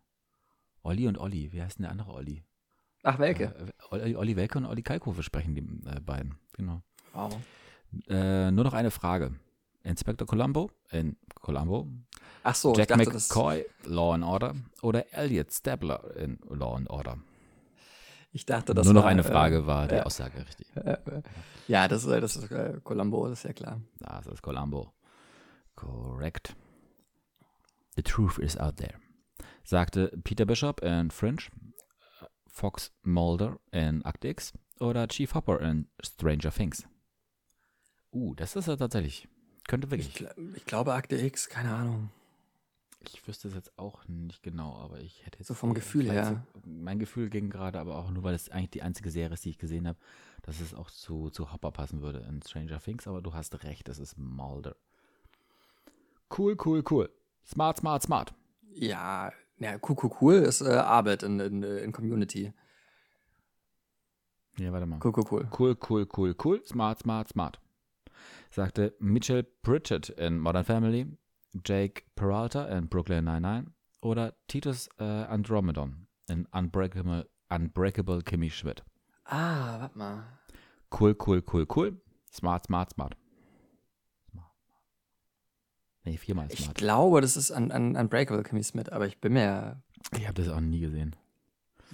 Olli und Olli. Wie heißt denn der andere Olli? Ach, welche? Äh, Olli, Olli Welke und Olli Kalkofe sprechen die äh, beiden. Genau. Wow. Äh, nur noch eine Frage. Inspector Columbo in Columbo, Ach so, Jack dachte, McCoy, Law and Order oder Elliot Stabler in Law and Order. Ich dachte, das nur noch war, eine äh, Frage war die äh, Aussage richtig. Äh, äh, ja, das, ist- das ist äh, Columbo, das ist ja klar. Das ist Columbo. Correct. The truth is out there. Sagte Peter Bishop in Fringe, Fox Mulder in Act X oder Chief Hopper in Stranger Things. Uh, das ist ja tatsächlich. Könnte Ich, wirklich. gl- ich glaube Akte X, keine Ahnung. Ich wüsste es jetzt auch nicht genau, aber ich hätte jetzt. So vom Gefühl her. Mein Gefühl ging gerade, aber auch nur, weil es eigentlich die einzige Serie ist, die ich gesehen habe, dass es auch zu, zu Hopper passen würde in Stranger Things, aber du hast recht, es ist Mulder. Cool, cool, cool. Smart, smart, smart. Ja, ja cool, cool, cool ist äh, Arbeit in, in, in Community. Ja, warte mal. Cool, cool, cool. Cool, cool, cool, cool. Smart, smart, smart. Sagte Mitchell Pritchett in Modern Family, Jake Peralta in Brooklyn Nine-Nine oder Titus äh, Andromedon in Unbreakable, Unbreakable Kimmy Schmidt. Ah, warte mal. Cool, cool, cool, cool. Smart, smart, smart. Nee, viermal Ich smart. glaube, das ist un, un, Unbreakable Kimmy Smith, aber ich bin mir. Ich habe das auch nie gesehen.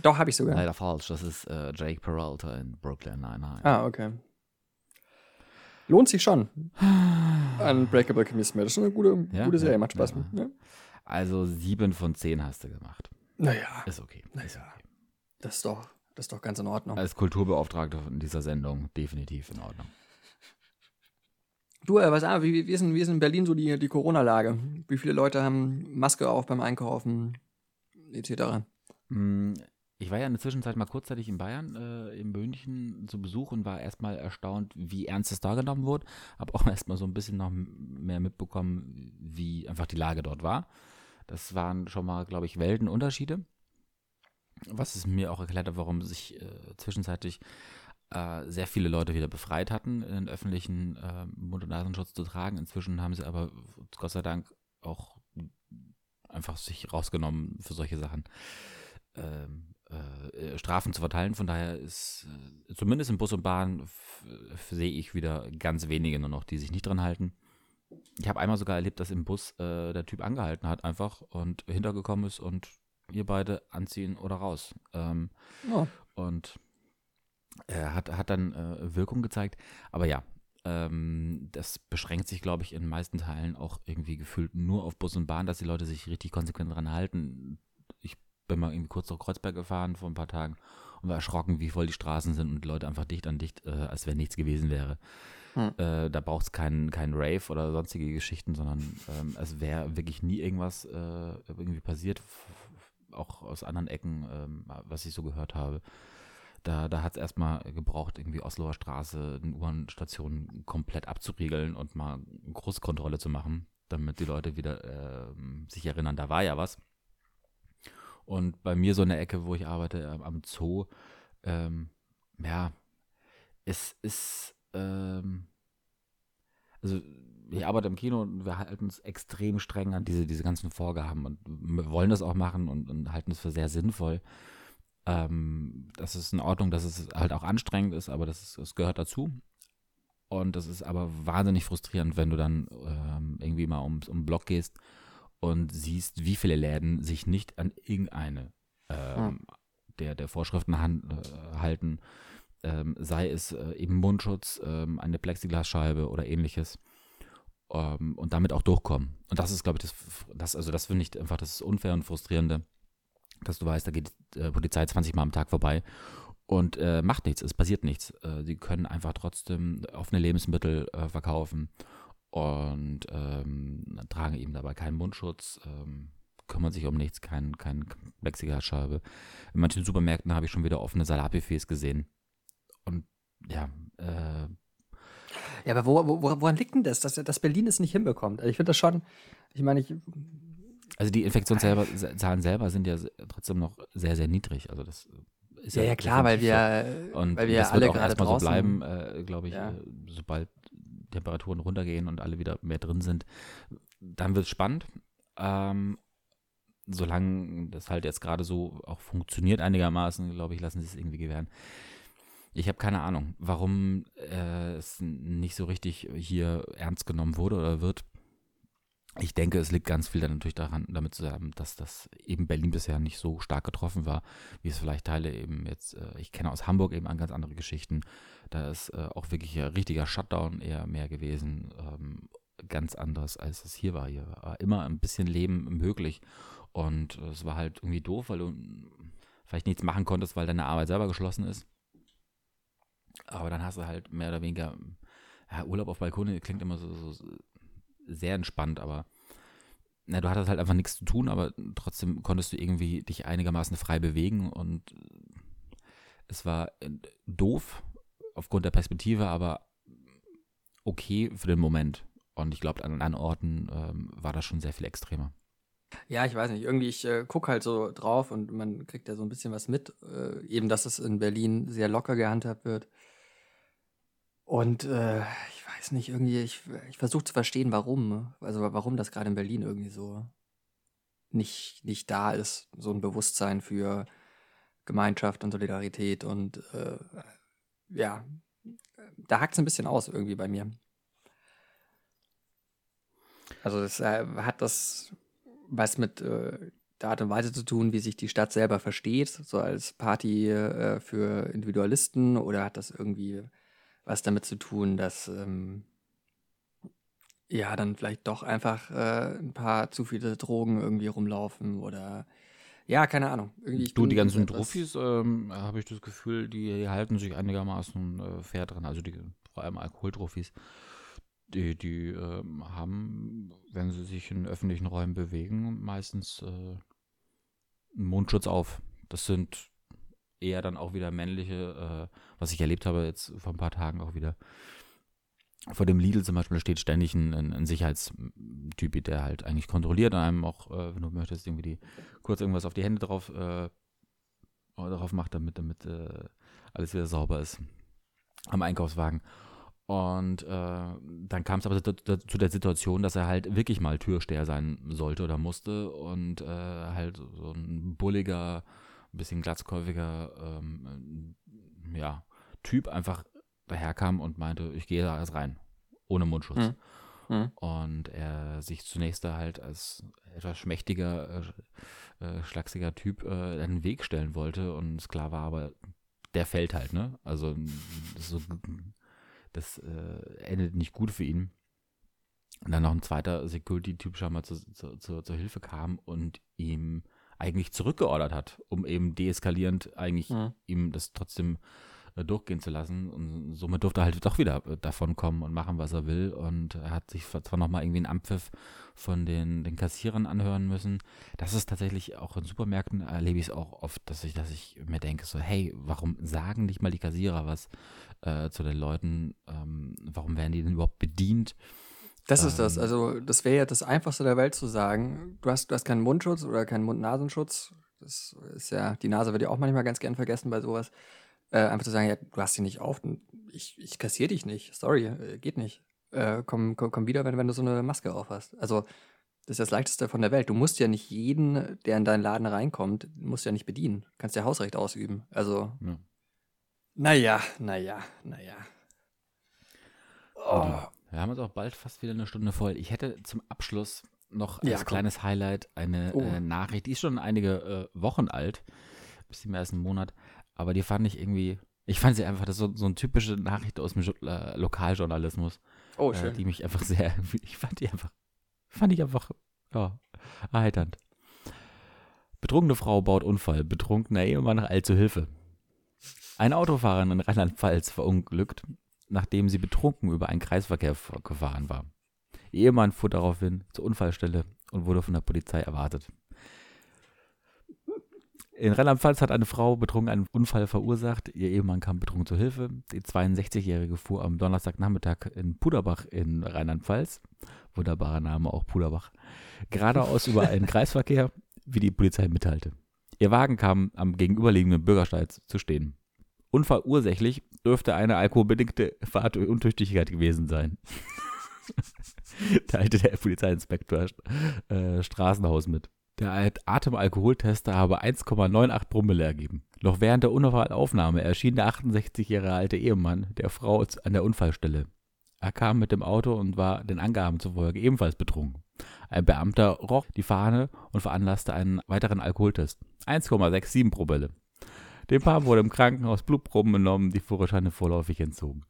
Doch, habe ich sogar. Leider falsch. Das ist äh, Jake Peralta in Brooklyn Nine-Nine. Ah, okay. Lohnt sich schon. Unbreakable Kimmy Smith. Das ist eine gute, Ja? gute Serie, macht Spaß. ja. Ja. Also sieben von zehn hast du gemacht. Naja, Ist okay. Ist Naja. okay. das ist doch, das ist doch ganz in Ordnung. Als Kulturbeauftragter in dieser Sendung definitiv in Ordnung. Du, äh, was, ah, wie, wie, ist in, wie ist in Berlin so die, die Corona-Lage? Wie viele Leute haben Maske auf beim Einkaufen etc.? Ich war ja in der Zwischenzeit mal kurzzeitig in Bayern, äh, in München zu Besuch und war erstmal erstaunt, wie ernst es da genommen wurde. Habe auch erstmal so ein bisschen noch mehr mitbekommen, wie einfach die Lage dort war. Das waren schon mal, glaube ich, Weltenunterschiede. Was es mir auch erklärt hat, warum sich äh, zwischenzeitlich äh, sehr viele Leute wieder befreit hatten, den öffentlichen äh, Mund- und Nasenschutz zu tragen. Inzwischen haben sie aber Gott sei Dank auch einfach sich rausgenommen für solche Sachen. Ähm, äh, Strafen zu verteilen. Von daher ist äh, zumindest im Bus und Bahn sehe ich wieder ganz wenige nur noch, die sich nicht dran halten. Ich habe einmal sogar erlebt, dass im Bus äh, der Typ angehalten hat einfach und hintergekommen ist und ihr beide anziehen oder raus. Ähm, Oh. und er hat, hat dann äh, Wirkung gezeigt. Aber ja, ähm, das beschränkt sich, glaube ich, in den meisten Teilen auch irgendwie gefühlt nur auf Bus und Bahn, dass die Leute sich richtig konsequent dran halten. Ich bin mal irgendwie kurz nach Kreuzberg gefahren vor ein paar Tagen und war erschrocken, wie voll die Straßen sind und die Leute einfach dicht an dicht, äh, als wenn nichts gewesen wäre. Hm. Äh, da braucht es keinen kein Rave oder sonstige Geschichten, sondern ähm, es wäre wirklich nie irgendwas äh, irgendwie passiert, auch aus anderen Ecken, ähm, was ich so gehört habe. Da, da hat es erstmal gebraucht, irgendwie Osloer Straße, eine U-Bahn-Station komplett abzuriegeln und mal Großkontrolle zu machen, damit die Leute wieder ähm, sich erinnern, da war ja was. Und bei mir so eine Ecke, wo ich arbeite, ähm, am Zoo, ähm, ja, es ist, ähm, also ich arbeite im Kino und wir halten uns extrem streng an diese, diese ganzen Vorgaben und wollen das auch machen und, und halten es für sehr sinnvoll. Ähm, das ist in Ordnung, dass es halt auch anstrengend ist, aber das, ist, das gehört dazu. Und das ist aber wahnsinnig frustrierend, wenn du dann ähm, irgendwie mal ums, um den Block gehst und siehst, wie viele Läden sich nicht an irgendeine ähm, der, der Vorschriften han, äh, halten, ähm, sei es äh, eben Mundschutz, ähm, eine Plexiglasscheibe oder ähnliches ähm, und damit auch durchkommen. Und das ist, glaube ich, das, das also das finde ich einfach das Unfair und Frustrierende, dass du weißt, da geht die äh, Polizei 20 Mal am Tag vorbei und äh, macht nichts, es passiert nichts. Äh, sie können einfach trotzdem offene Lebensmittel äh, verkaufen und ähm, tragen eben dabei keinen Mundschutz, ähm, kümmern sich um nichts, kein, kein Plexiglasscheibe. In manchen Supermärkten habe ich schon wieder offene Salatbuffets gesehen. Und ja, äh, Ja, aber wo, wo, woran liegt denn das, dass, dass Berlin es nicht hinbekommt? Also ich finde das schon, ich meine, ich, also die Infektionszahlen selber sind ja trotzdem noch sehr, sehr niedrig. Also das ist ja, ja klar, weil wir, so. und weil wir das alle wird auch gerade erstmal draußen so bleiben, äh, glaube ich, Ja. äh, sobald Temperaturen runtergehen und alle wieder mehr drin sind, dann wird es spannend. Ähm, solange das halt jetzt gerade so auch funktioniert einigermaßen, glaube ich, lassen sie es irgendwie gewähren. Ich habe keine Ahnung, warum äh, es nicht so richtig hier ernst genommen wurde oder wird. Ich denke, es liegt ganz viel dann natürlich daran, damit zusammen, dass das eben Berlin bisher nicht so stark getroffen war, wie es vielleicht Teile eben jetzt, äh, ich kenne aus Hamburg eben an ganz andere Geschichten. Da ist äh, auch wirklich ein richtiger Shutdown eher mehr gewesen. Ähm, ganz anderes, als es hier war. Hier war immer ein bisschen Leben möglich. Und äh, es war halt irgendwie doof, weil du vielleicht nichts machen konntest, weil deine Arbeit selber geschlossen ist. Aber dann hast du halt mehr oder weniger, ja, Urlaub auf Balkone klingt immer so, so sehr entspannt, aber na, du hattest halt einfach nichts zu tun, aber trotzdem konntest du irgendwie dich einigermaßen frei bewegen und es war äh, doof aufgrund der Perspektive, aber okay für den Moment. Und ich glaube, an anderen Orten ähm, war das schon sehr viel extremer. ja, ich weiß nicht, irgendwie, ich äh, gucke halt so drauf und man kriegt ja so ein bisschen was mit, äh, eben, dass es in Berlin sehr locker gehandhabt wird. Und äh, ich weiß nicht, irgendwie, ich, ich versuche zu verstehen, warum. Also warum das gerade in Berlin irgendwie so nicht, nicht da ist, so ein Bewusstsein für Gemeinschaft und Solidarität und äh, ja, da hakt es ein bisschen aus irgendwie bei mir. Also das äh, hat das was mit äh, der Art und Weise zu tun, wie sich die Stadt selber versteht, so als Party äh, für Individualisten oder hat das irgendwie was damit zu tun, dass ähm, ja dann vielleicht doch einfach äh, ein paar zu viele Drogen irgendwie rumlaufen oder ja, keine Ahnung. Irgendwie, du, die ganzen Trophys, ähm, habe ich das Gefühl, die, die, halten sich einigermaßen äh, fair dran. Also die, vor allem Alkoholtrophys, die, die äh, haben, wenn sie sich in öffentlichen Räumen bewegen, meistens äh, einen Mundschutz auf. Das sind eher dann auch wieder männliche, äh, was ich erlebt habe jetzt vor ein paar Tagen auch wieder. Vor dem Lidl zum Beispiel steht ständig ein, ein, ein Sicherheitstyp, der halt eigentlich kontrolliert, einem auch, äh, wenn du möchtest, irgendwie die, kurz irgendwas auf die Hände drauf, äh, darauf macht, damit, damit äh, alles wieder sauber ist am Einkaufswagen. Und äh, dann kam es aber zu der Situation, dass er halt wirklich mal Türsteher sein sollte oder musste und äh, halt so ein bulliger, ein bisschen glatzkäufiger ähm, ja, Typ einfach daherkam und meinte, ich gehe da erst rein, ohne Mundschutz. Mhm. Und er sich zunächst da halt als etwas schmächtiger, äh, äh, schlachsiger Typ äh, einen Weg stellen wollte und es klar war, aber der fällt halt, ne? Also das, so, das äh, endet nicht gut für ihn. Und dann noch ein zweiter Security-Typ schon mal zu, zu, zu, zur Hilfe kam und ihm eigentlich zurückgeordert hat, um eben deeskalierend eigentlich mhm. ihm das trotzdem äh, durchgehen zu lassen. Und somit durfte er halt doch wieder äh, davon kommen und machen, was er will. Und er hat sich zwar nochmal irgendwie einen Ampfiff von den, den Kassierern anhören müssen. Das ist tatsächlich auch in Supermärkten erlebe ich es auch oft, dass ich, dass ich mir denke, so, hey, warum sagen nicht mal die Kassierer was äh, zu den Leuten? Ähm, warum werden die denn überhaupt bedient? Das ist das. Ähm. Also, das wäre ja das Einfachste der Welt zu sagen. Du hast, du hast keinen Mundschutz oder keinen Mund-Nasenschutz. Das ist ja, die Nase wird ja auch manchmal ganz gern vergessen bei sowas. Äh, einfach zu sagen, ja, du hast sie nicht auf, ich, ich kassiere dich nicht. Sorry, äh, geht nicht. Äh, komm, komm, komm wieder, wenn, wenn du so eine Maske auf hast. Also, das ist das Leichteste von der Welt. Du musst ja nicht jeden, der in deinen Laden reinkommt, musst ja nicht bedienen. Du kannst ja Hausrecht ausüben. Also, ja. naja, naja, naja. Oh. Wir haben uns auch bald fast wieder eine Stunde voll. Ich hätte zum Abschluss noch als ja, kleines Highlight eine oh. äh, Nachricht, die ist schon einige äh, Wochen alt, bisschen mehr als einen Monat, aber die fand ich irgendwie, ich fand sie einfach, das ist so, so eine typische Nachricht aus dem äh, Lokaljournalismus. Oh, äh, schön. Äh, die mich einfach sehr, ich fand die einfach, fand ich einfach, ja, erheiternd. Betrunkene Frau baut Unfall, betrunkener Ehemann eilt zu Hilfe. Ein Autofahrer in Rheinland-Pfalz verunglückt, nachdem sie betrunken über einen Kreisverkehr gefahren war. Ihr Ehemann fuhr daraufhin zur Unfallstelle und wurde von der Polizei erwartet. In Rheinland-Pfalz hat eine Frau betrunken einen Unfall verursacht. Ihr Ehemann kam betrunken zur Hilfe. Die 62-Jährige fuhr am Donnerstagnachmittag in Puderbach in Rheinland-Pfalz, wunderbarer Name auch Puderbach, geradeaus über einen Kreisverkehr, wie die Polizei mitteilte. Ihr Wagen kam am gegenüberliegenden Bürgersteig zu stehen. Unfallursächlich dürfte eine alkoholbedingte Fahruntüchtigkeit gewesen sein. teilte der Polizeiinspektor äh, Straßenhaus mit. Der Atemalkoholtester habe 1,98 Promille ergeben. Noch während der Unfallaufnahme erschien der 68 Jahre alte Ehemann der Frau an der Unfallstelle. Er kam mit dem Auto und war den Angaben zufolge ebenfalls betrunken. Ein Beamter roch die Fahne und veranlasste einen weiteren Alkoholtest. 1,67 Promille. Dem Paar wurde im Krankenhaus Blutproben genommen, die Führerscheine vorläufig entzogen.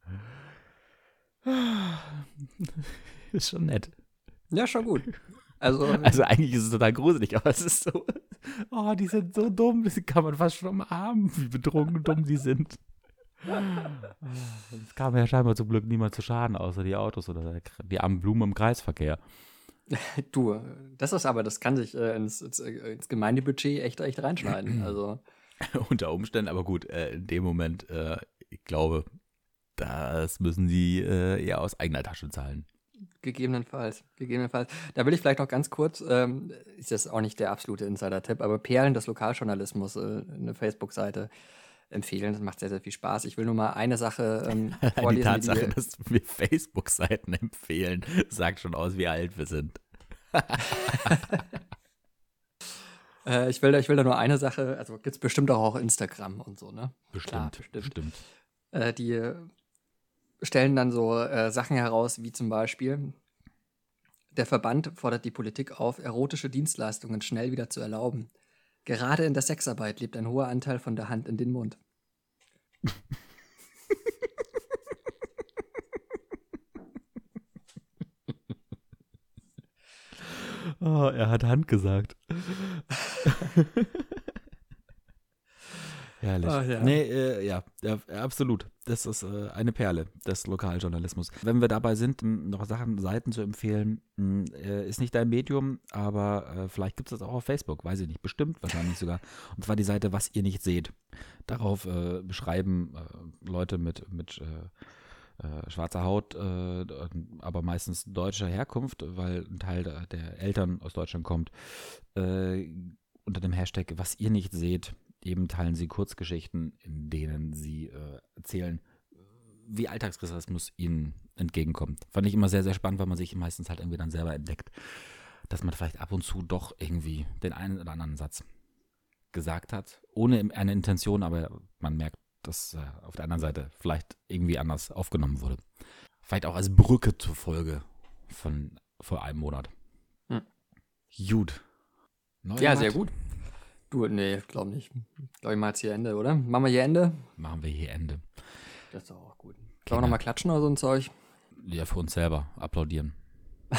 Ist schon nett. Ja, schon gut. Also, also eigentlich ist es total gruselig, aber es ist so, oh, die sind so dumm, das kann man fast schon umarmen, wie betrunken dumm die sind. Es kam ja scheinbar zum Glück niemand zu Schaden, außer die Autos oder die armen Blumen im Kreisverkehr. Du, das ist aber, das kann sich äh, ins, ins, ins, Gemeindebudget echt, echt reinschneiden. Also. Unter Umständen, aber gut, äh, in dem Moment, äh, ich glaube, das müssen sie äh, eher aus eigener Tasche zahlen. Gegebenenfalls, gegebenenfalls. Da will ich vielleicht noch ganz kurz, ähm, ist das auch nicht der absolute Insider-Tipp, aber Perlen des Lokaljournalismus, äh, eine Facebook-Seite empfehlen. Das macht sehr, sehr viel Spaß. Ich will nur mal eine Sache ähm, vorlesen. Die Tatsache, die, dass wir Facebook-Seiten empfehlen, sagt schon aus, wie alt wir sind. Äh, ich, will da, ich will da nur eine Sache, also gibt es bestimmt auch, auch Instagram und so, ne? Bestimmt, Klar, bestimmt. bestimmt. Äh, die stellen dann so äh, Sachen heraus, wie zum Beispiel, der Verband fordert die Politik auf, erotische Dienstleistungen schnell wieder zu erlauben. Gerade in der Sexarbeit lebt ein hoher Anteil von der Hand in den Mund. oh, er hat Hand gesagt. Herrlich. Ach, ja. Nee, äh, ja, ja, absolut. Das ist äh, eine Perle des Lokaljournalismus. Wenn wir dabei sind, noch Sachen, Seiten zu empfehlen, äh, ist nicht dein Medium, aber äh, vielleicht gibt es das auch auf Facebook, weiß ich nicht, bestimmt, wahrscheinlich sogar. Und zwar die Seite, was ihr nicht seht. Darauf äh, beschreiben äh, Leute mit, mit schwarzer Haut, aber meistens deutscher Herkunft, weil ein Teil der, der Eltern aus Deutschland kommt, äh, unter dem Hashtag, was ihr nicht seht, eben teilen sie Kurzgeschichten, in denen sie äh, erzählen, wie Alltagsrassismus ihnen entgegenkommt. Fand ich immer sehr, sehr spannend, weil man sich meistens halt irgendwie dann selber entdeckt, dass man vielleicht ab und zu doch irgendwie den einen oder anderen Satz gesagt hat, ohne eine Intention, aber man merkt, dass äh, auf der anderen Seite vielleicht irgendwie anders aufgenommen wurde. Vielleicht auch als Brücke zur Folge von vor einem Monat. Hm. Gut. Ja, Neujahr? sehr gut. Du, nee, glaub nicht. Glaube ich mal jetzt hier Ende, oder? Machen wir hier Ende? Machen wir hier Ende. Das ist doch auch gut. Sollen wir nochmal klatschen oder so ein Zeug? Ja, für uns selber applaudieren.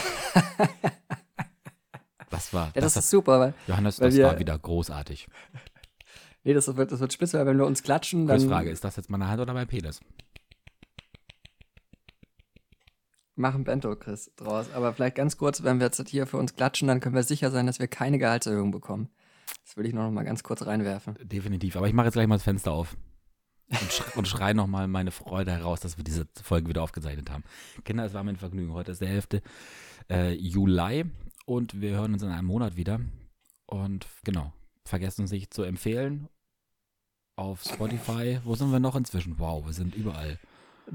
das war, Ja, das, das, ist super, weil, Johannes, weil das wir- war wieder großartig. nee, das wird, das wird spitze, weil wenn wir uns klatschen, dann Quizfrage, ist das jetzt meine Hand oder mein Penis? Machen Bento, Chris, draus. Aber vielleicht ganz kurz, wenn wir jetzt hier für uns klatschen, dann können wir sicher sein, dass wir keine Gehaltserhöhung bekommen. Das will ich noch mal ganz kurz reinwerfen. Definitiv. Aber ich mache jetzt gleich mal das Fenster auf. Und, sch und schreie nochmal meine Freude heraus, dass wir diese Folge wieder aufgezeichnet haben. Kinder, es war mein Vergnügen. Heute ist der 11. Äh, Juli und wir hören uns in einem Monat wieder. Und genau, vergessen Sie sich zu empfehlen auf Spotify. Wo sind wir noch inzwischen? Wow, wir sind überall.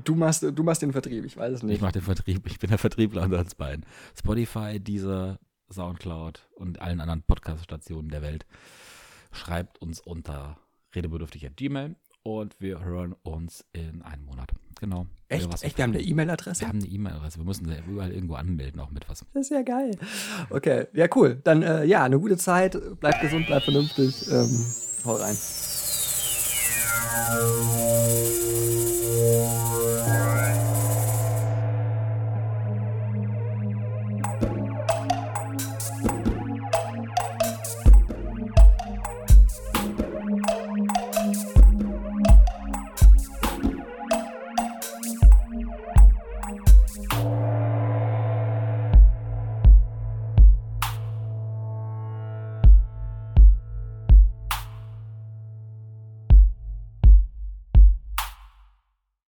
Du machst, du machst den Vertrieb, ich weiß es Ich nicht. mache den Vertrieb, ich bin der Vertriebler unter uns beiden. Spotify, dieser Soundcloud und allen anderen Podcast-Stationen der Welt. Schreibt uns unter redebedürftig.gmail und wir hören uns in einem Monat. Genau. Echt? Was Echt? Wir haben eine wir E-Mail-Adresse? haben eine E-Mail-Adresse. Wir müssen sie überall irgendwo anmelden, auch mit was. Das ist ja geil. Okay, ja, cool. Dann, äh, ja, eine gute Zeit. Bleibt gesund, bleibt vernünftig. Ähm, hau rein.